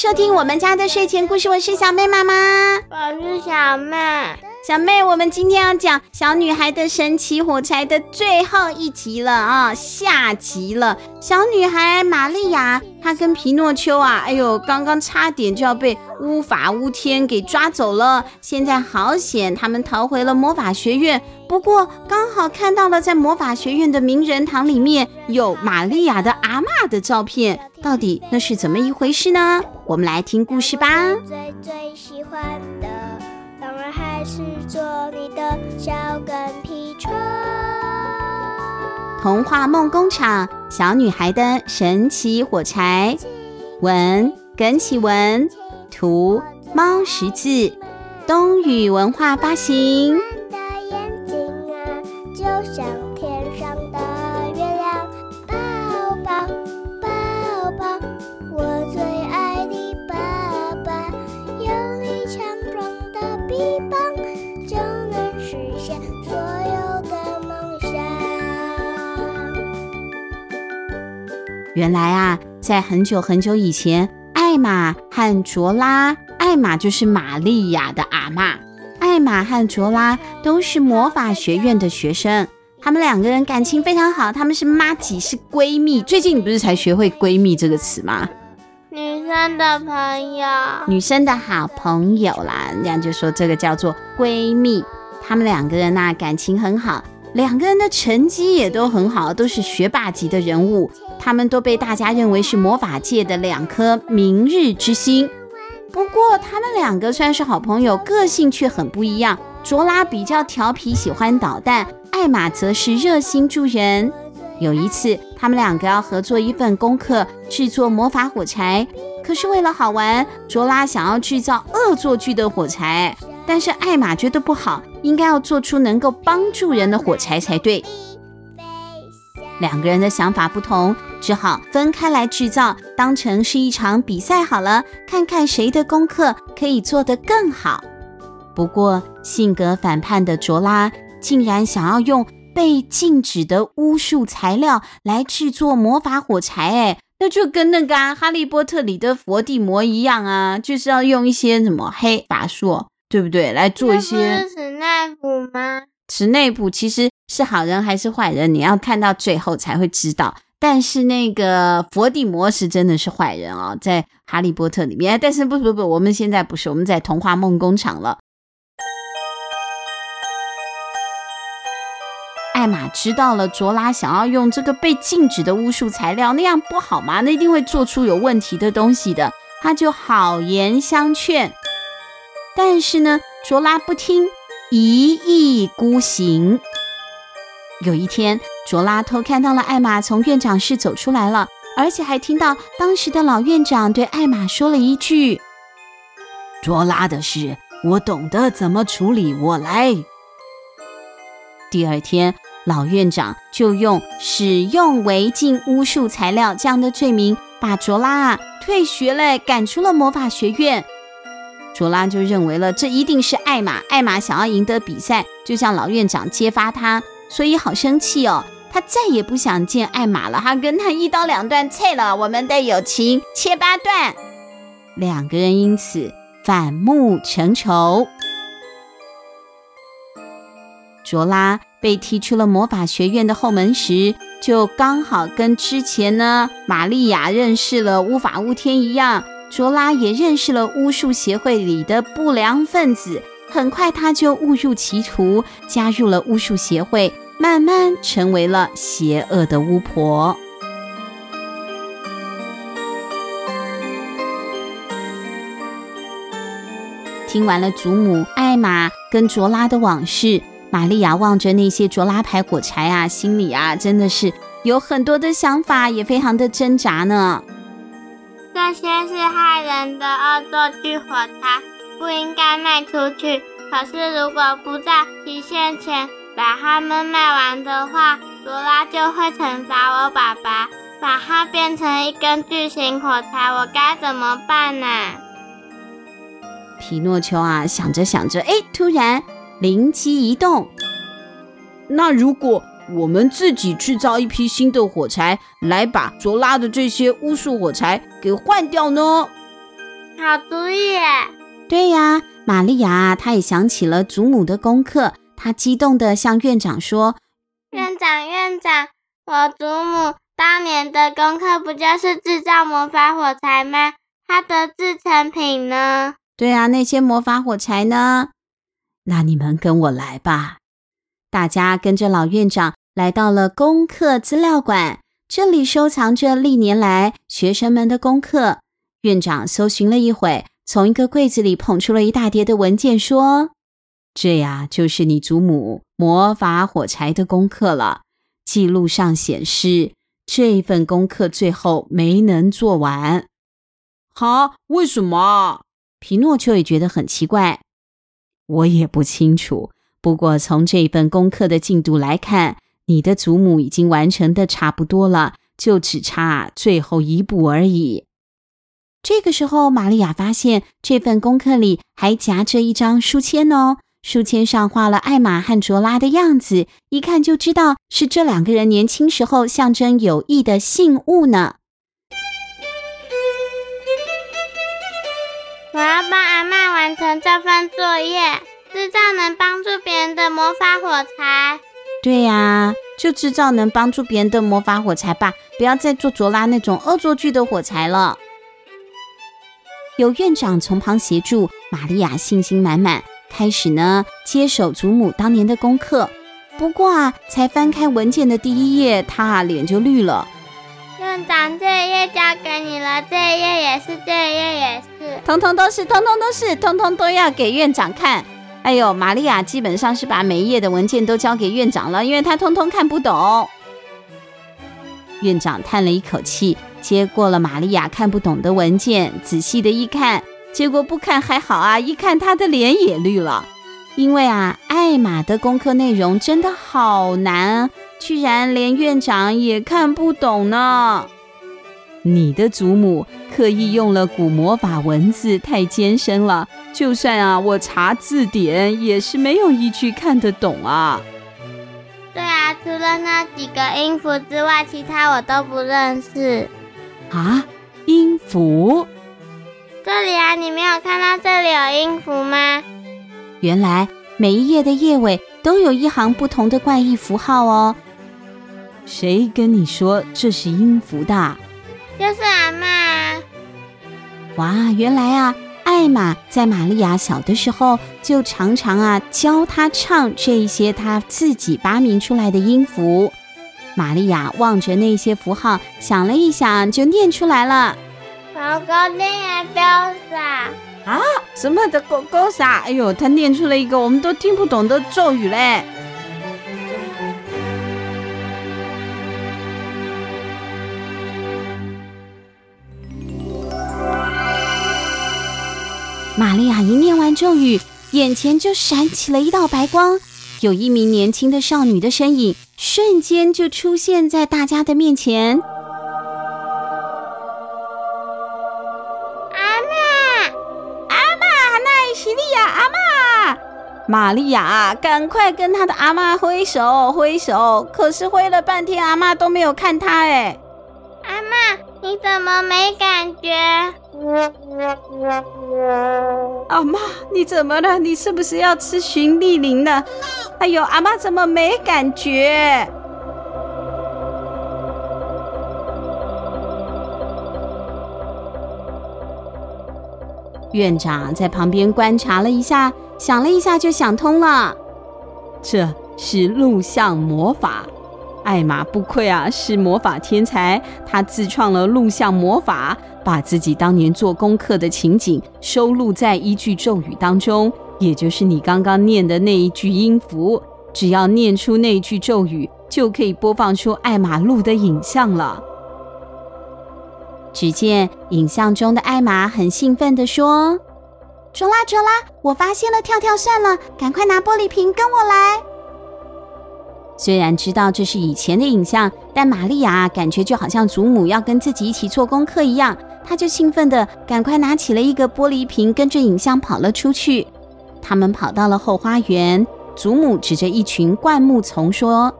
收听我们家的睡前故事，我是小妹妈妈，我是小妹。小妹，我们今天要讲《小女孩的神奇火柴》的最后一集了啊，下集了。小女孩玛利亚，她跟皮诺丘啊，哎呦，刚刚差点就要被巫法巫天给抓走了。现在好险，他们逃回了魔法学院。不过刚好看到了，在魔法学院的名人堂里面有玛利亚的阿嬷的照片，到底那是怎么一回事呢？我们来听故事吧。最最喜欢的当然还是做你的小跟屁虫。童话梦工厂，小女孩的神奇火柴，文耿启文，图猫识字，东雨文化发行。原来啊，在很久很久以前，艾玛和卓拉，艾玛就是玛利亚的阿嬷，艾玛和卓拉都是魔法学院的学生，他们两个人感情非常好，他们是妈吉，是闺蜜。最近你不是才学会“闺蜜”这个词吗？女生的朋友，女生的好朋友啦，人家就说这个叫做闺蜜。他们两个人呐，感情很好。两个人的成绩也都很好，都是学霸级的人物，他们都被大家认为是魔法界的两颗明日之星。不过，他们两个虽然是好朋友，个性却很不一样。卓拉比较调皮，喜欢捣蛋；艾玛则是热心助人。有一次，他们两个要合作一份功课，制作魔法火柴。可是为了好玩，卓拉想要制造恶作剧的火柴。但是艾玛觉得不好，应该要做出能够帮助人的火柴才对。两个人的想法不同，只好分开来制造，当成是一场比赛好了，看看谁的功课可以做得更好。不过性格反叛的卓拉竟然想要用被禁止的巫术材料来制作魔法火柴，哎，那就跟那个《哈利波特》里的伏地魔一样啊，就是要用一些什么黑法术。对不对？来做一些。是史内普吗？池内普其实是好人还是坏人？你要看到最后才会知道。但是那个佛地魔是真的是坏人哦，在哈利波特里面。但是不不不，我们现在不是，我们在童话梦工厂了。艾玛知道了卓拉想要用这个被禁止的巫术材料，那样不好吗？那一定会做出有问题的东西的。他就好言相劝。但是呢，卓拉不听，一意孤行。有一天，卓拉偷看到了艾玛从院长室走出来了，而且还听到当时的老院长对艾玛说了一句：“卓拉的事，我懂得怎么处理，我来。”第二天，老院长就用使用违禁巫术材料这样的罪名，把卓拉啊退学了，赶出了魔法学院。卓拉就认为了，这一定是艾玛。艾玛想要赢得比赛，就向老院长揭发他，所以好生气哦。他再也不想见艾玛了，他跟他一刀两断，切了我们的友情，切八段。两个人因此反目成仇。卓拉被踢出了魔法学院的后门时，就刚好跟之前呢玛利亚认识了乌法乌天一样。卓拉也认识了巫术协会里的不良分子，很快他就误入歧途，加入了巫术协会，慢慢成为了邪恶的巫婆。听完了祖母艾玛跟卓拉的往事，玛利亚望着那些卓拉牌火柴啊，心里啊真的是有很多的想法，也非常的挣扎呢。这些是害人的恶作剧火柴，不应该卖出去。可是如果不在期限前把它们卖完的话，罗拉就会惩罚我爸爸，把它变成一根巨型火柴。我该怎么办呢？皮诺丘啊，想着想着，哎，突然灵机一动。那如果……我们自己制造一批新的火柴，来把卓拉的这些巫术火柴给换掉呢？好主意！对呀，玛利亚她也想起了祖母的功课，她激动地向院长说：“院长，院长，我祖母当年的功课不就是制造魔法火柴吗？她的制成品呢？”对啊，那些魔法火柴呢？那你们跟我来吧。大家跟着老院长来到了功课资料馆，这里收藏着历年来学生们的功课。院长搜寻了一会，从一个柜子里捧出了一大叠的文件，说：“这呀，就是你祖母魔法火柴的功课了。记录上显示，这份功课最后没能做完。哈？为什么？”皮诺丘也觉得很奇怪。我也不清楚。不过，从这份功课的进度来看，你的祖母已经完成的差不多了，就只差最后一步而已。这个时候，玛利亚发现这份功课里还夹着一张书签哦，书签上画了艾玛和卓拉的样子，一看就知道是这两个人年轻时候象征友谊的信物呢。我要帮阿嬷完成这份作业。制造能帮助别人的魔法火柴，对呀，就制造能帮助别人的魔法火柴吧，不要再做卓拉那种恶作剧的火柴了。有院长从旁协助，玛利亚信心满满，开始呢接手祖母当年的功课。不过啊，才翻开文件的第一页，她脸就绿了。院长，这一页交给你了，这一页也是，这一页也是，通通都是，通通都是，通通都要给院长看。哎呦，玛利亚基本上是把每一页的文件都交给院长了，因为他通通看不懂。院长叹了一口气，接过了玛利亚看不懂的文件，仔细的一看，结果不看还好啊，一看他的脸也绿了，因为啊，艾玛的功课内容真的好难，居然连院长也看不懂呢。你的祖母刻意用了古魔法文字，太艰深了。就算啊，我查字典也是没有一句看得懂啊。对啊，除了那几个音符之外，其他我都不认识。啊，音符？这里啊，你没有看到这里有音符吗？原来每一页的页尾都有一行不同的怪异符号哦。谁跟你说这是音符的？就是阿妈。哇，原来啊。艾玛在玛利亚小的时候，就常常啊教她唱这一些她自己发明出来的音符。玛利亚望着那些符号，想了一想，就念出来了。狗狗念也标啥？啊？什么的狗狗啥？哎呦，他念出了一个我们都听不懂的咒语嘞！玛利亚一念完咒语，眼前就闪起了一道白光，有一名年轻的少女的身影瞬间就出现在大家的面前。阿嬷，阿嬷，奈西利亚，阿嬷，玛利亚，赶快跟她的阿妈挥手挥手，可是挥了半天，阿妈都没有看她哎。阿妈，你怎么没感觉？阿妈，你怎么了？你是不是要吃寻利林了？哎呦，阿妈怎么没感觉？院长在旁边观察了一下，想了一下就想通了，这是录像魔法。艾玛不愧啊，是魔法天才，他自创了录像魔法，把自己当年做功课的情景收录在一句咒语当中，也就是你刚刚念的那一句音符。只要念出那句咒语，就可以播放出艾玛录的影像了。只见影像中的艾玛很兴奋地说：“卓拉，卓拉，我发现了跳跳蒜了，赶快拿玻璃瓶跟我来。”虽然知道这是以前的影像，但玛利亚感觉就好像祖母要跟自己一起做功课一样，他就兴奋地赶快拿起了一个玻璃瓶，跟着影像跑了出去。他们跑到了后花园，祖母指着一群灌木丛说：“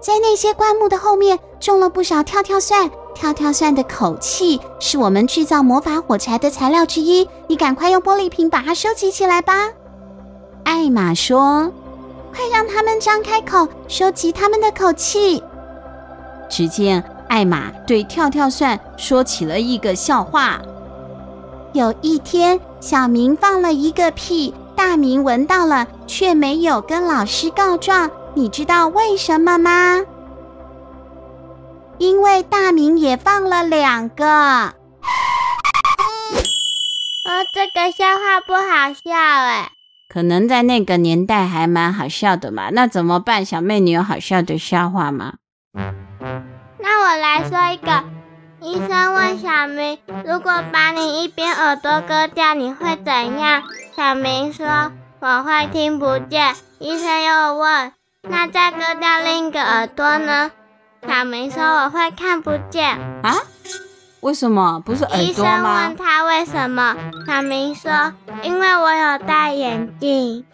在那些灌木的后面种了不少跳跳蒜，跳跳蒜的口气是我们制造魔法火柴的材料之一，你赶快用玻璃瓶把它收集起来吧。”艾玛说：“快让他们张开口，收集他们的口气。”只见艾玛对跳跳蒜说起了一个笑话：有一天，小明放了一个屁，大明闻到了，却没有跟老师告状。你知道为什么吗？因为大明也放了两个。哦，这个笑话不好笑哎。可能在那个年代还蛮好笑的嘛。那怎么办？小妹，你有好笑的笑话吗？那我来说一个。医生问小明：“如果把你一边耳朵割掉，你会怎样？”小明说：“我会听不见。”医生又问：“那再割掉另一个耳朵呢？”小明说：“我会看不见。”啊？为什么？不是耳朵吗？医生问他为什么，小明说：“因为我有戴眼镜。”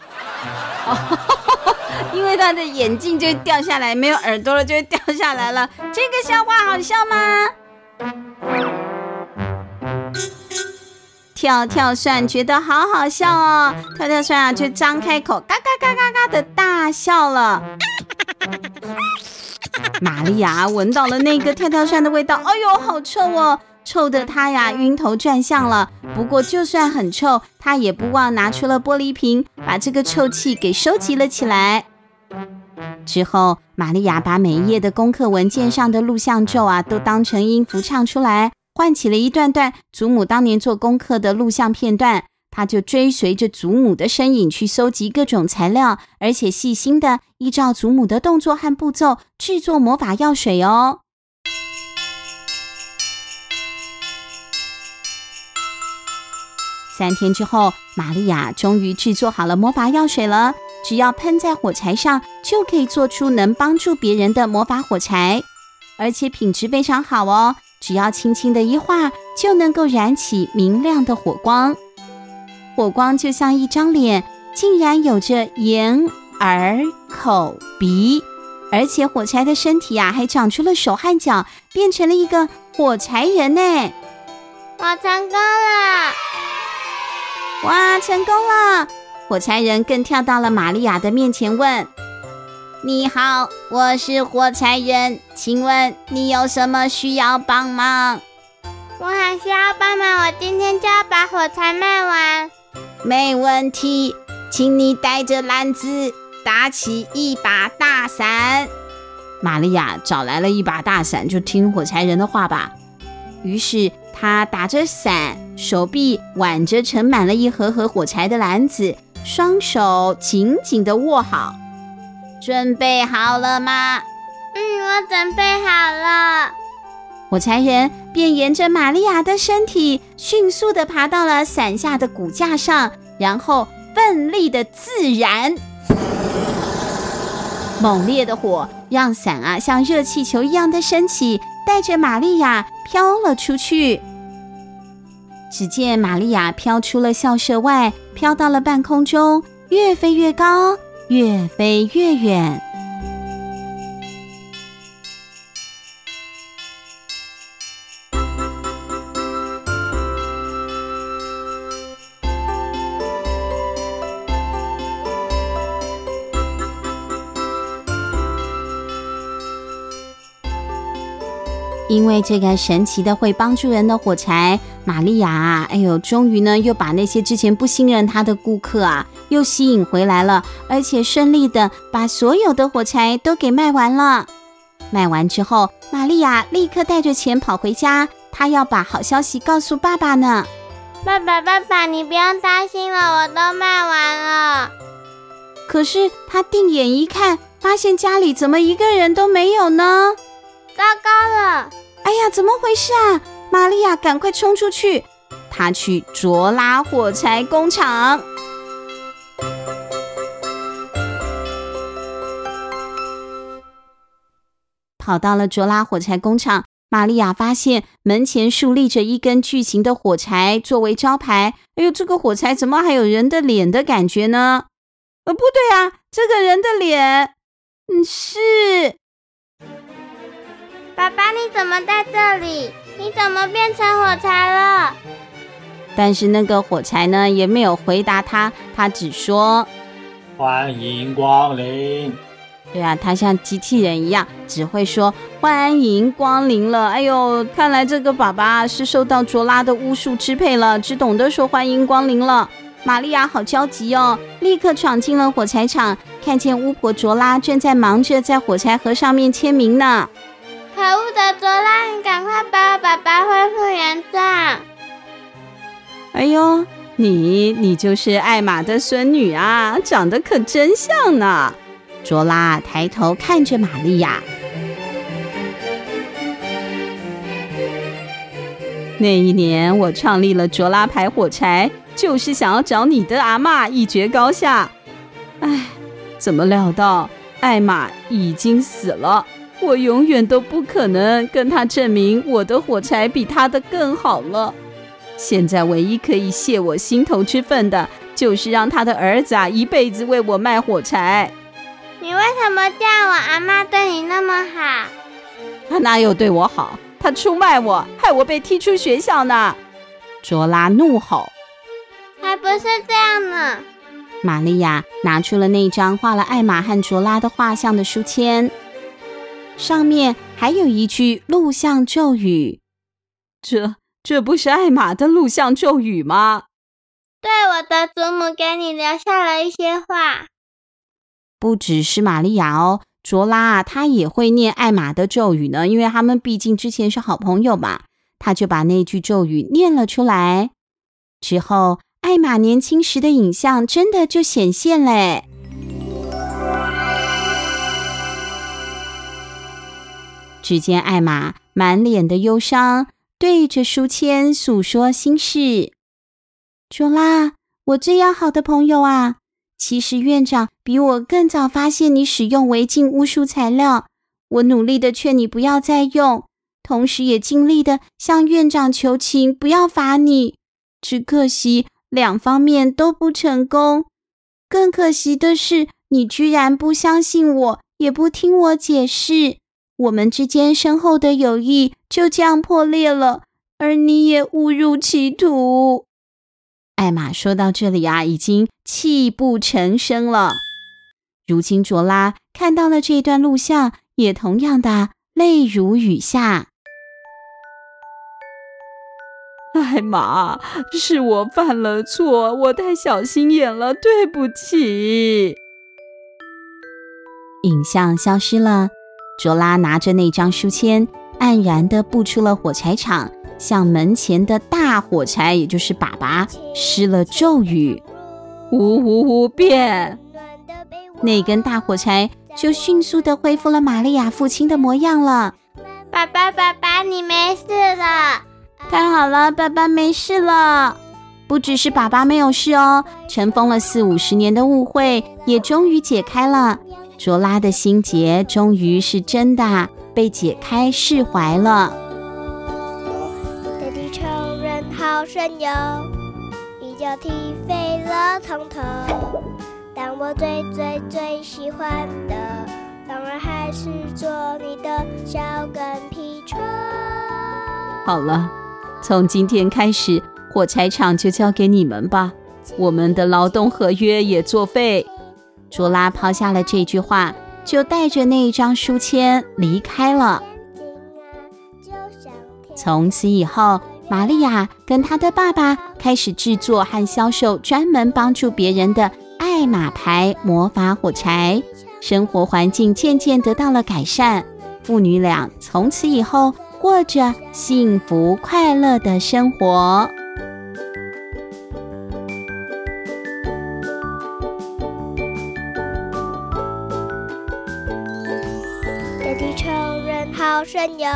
因为他的眼镜就会掉下来，没有耳朵了就会掉下来了。这个笑话好笑吗？跳跳蒜觉得好好笑哦，跳跳蒜啊就张开口，嘎嘎嘎嘎嘎的大笑了。玛利亚闻到了那个跳跳蒜的味道，哎呦，好臭哦，臭得她呀晕头转向了。不过就算很臭，她也不忘拿出了玻璃瓶，把这个臭气给收集了起来。之后，玛利亚把每一页的功课文件上的录像咒啊，都当成音符唱出来。唤起了一段段祖母当年做功课的录像片段，他就追随着祖母的身影去搜集各种材料，而且细心地依照祖母的动作和步骤制作魔法药水哦。三天之后，玛利亚终于制作好了魔法药水了，只要喷在火柴上，就可以做出能帮助别人的魔法火柴，而且品质非常好哦。只要轻轻的一画，就能够燃起明亮的火光。火光就像一张脸，竟然有着眼、耳、口、鼻，而且火柴的身体呀，还长出了手和脚，变成了一个火柴人呢！我成功了！哇，成功了！火柴人更跳到了玛利亚的面前，问。你好，我是火柴人，请问你有什么需要帮忙？我还需要帮忙，我今天就要把火柴卖完。没问题，请你带着篮子，打起一把大伞。玛利亚找来了一把大伞，就听火柴人的话吧。于是他打着伞，手臂挽着盛满了一盒盒火柴的篮子，双手紧紧的握好。准备好了吗？嗯，我准备好了。火柴人便沿着玛利亚的身体，迅速的爬到了伞下的骨架上，然后奋力的自燃。猛烈的火让伞啊像热气球一样的升起，带着玛利亚飘了出去。只见玛利亚飘出了校舍外，飘到了半空中，越飞越高。越飞越远。因为这个神奇的会帮助人的火柴，玛利亚啊，哎呦，终于呢又把那些之前不信任她的顾客啊，又吸引回来了，而且顺利的把所有的火柴都给卖完了。卖完之后，玛利亚立刻带着钱跑回家，她要把好消息告诉爸爸呢。爸爸，爸爸，你不用担心了，我都卖完了。可是他定眼一看，发现家里怎么一个人都没有呢？糟糕了！哎呀，怎么回事啊？玛利亚，赶快冲出去！她去卓拉火柴工厂，跑到了卓拉火柴工厂。玛利亚发现门前竖立着一根巨型的火柴作为招牌。哎呦，这个火柴怎么还有人的脸的感觉呢？呃，不对啊，这个人的脸，嗯，是。爸爸，你怎么在这里？你怎么变成火柴了？但是那个火柴呢，也没有回答他，他只说：“欢迎光临。”对啊，他像机器人一样，只会说“欢迎光临”了。哎呦，看来这个爸爸是受到卓拉的巫术支配了，只懂得说“欢迎光临”了。玛利亚好焦急哦，立刻闯进了火柴厂，看见巫婆卓拉正在忙着在火柴盒上面签名呢。可恶的卓拉，你赶快把我爸爸恢复原状！哎呦，你你就是艾玛的孙女啊，长得可真像呢！卓拉抬头看着玛利亚。那一年，我创立了卓拉牌火柴，就是想要找你的阿嬷一决高下。哎，怎么料到艾玛已经死了？我永远都不可能跟他证明我的火柴比他的更好了。现在唯一可以泄我心头之愤的，就是让他的儿子啊一辈子为我卖火柴。你为什么叫我阿妈对你那么好？他哪有对我好？他出卖我，害我被踢出学校呢！卓拉怒吼。还不是这样呢！玛利亚拿出了那张画了艾玛和卓拉的画像的书签，上面还有一句录像咒语。这。这不是艾玛的录像咒语吗？对，我的祖母给你留下了一些话。不只是玛利亚哦，卓拉啊，他也会念艾玛的咒语呢，因为他们毕竟之前是好朋友嘛。他就把那句咒语念了出来。之后，艾玛年轻时的影像真的就显现嘞。只见艾玛满脸的忧伤。对着书签诉说心事，卓拉，我最要好的朋友啊！其实院长比我更早发现你使用违禁巫术材料，我努力的劝你不要再用，同时也尽力的向院长求情不要罚你。只可惜两方面都不成功，更可惜的是你居然不相信我，也不听我解释。我们之间深厚的友谊就这样破裂了，而你也误入歧途。艾玛说到这里啊，已经泣不成声了。如今卓拉看到了这段录像，也同样的泪如雨下。艾玛，是我犯了错，我太小心眼了，对不起。影像消失了。卓拉拿着那张书签，黯然地步出了火柴场，向门前的大火柴，也就是爸爸，施了咒语：“呜呜呜，变！”那根大火柴就迅速地恢复了玛利亚父亲的模样了。爸爸，爸爸，你没事了！太好了，爸爸没事了。不只是爸爸没有事哦，尘封了四五十年的误会也终于解开了。卓拉的心结终于是真的被解开释怀了。这地球人好神勇，一脚踢飞了从头。但我最最最喜欢的，当然还是做你的小跟屁虫。好了，从今天开始，火柴厂就交给你们吧，我们的劳动合约也作废。卓拉抛下了这句话，就带着那一张书签离开了。从此以后，玛利亚跟她的爸爸开始制作和销售专门帮助别人的艾玛牌魔法火柴，生活环境渐渐得到了改善。父女俩从此以后过着幸福快乐的生活。好神勇，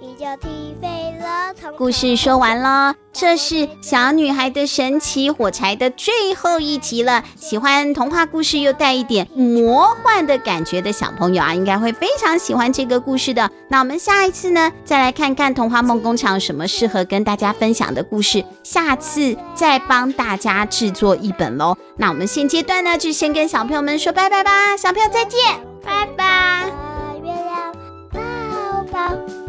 一脚踢飞了。故事说完了，这是小女孩的神奇火柴的最后一集了。喜欢童话故事又带一点魔幻的感觉的小朋友啊，应该会非常喜欢这个故事的。那我们下一次呢，再来看看童话梦工厂有什么适合跟大家分享的故事，下次再帮大家制作一本喽。那我们现阶段呢，就先跟小朋友们说拜拜吧，小朋友再见，拜拜。ら。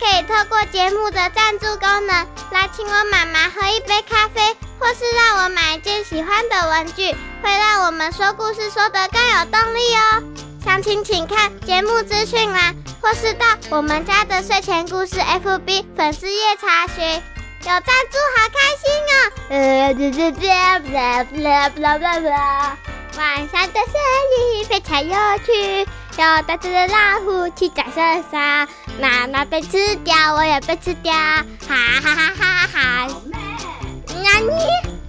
可以透过节目的赞助功能来请我妈妈喝一杯咖啡，或是让我买一件喜欢的文具，会让我们说故事说得更有动力哦。详情请看节目资讯栏，或是到我们家的睡前故事 FB 粉丝页查询。有赞助好开心哦！呃，这这这，啦啦啦啦啦，晚上的森林非常有趣，有大只的老虎骑在身上，妈妈被吃掉，我也被吃掉，哈哈哈哈哈哈！那你？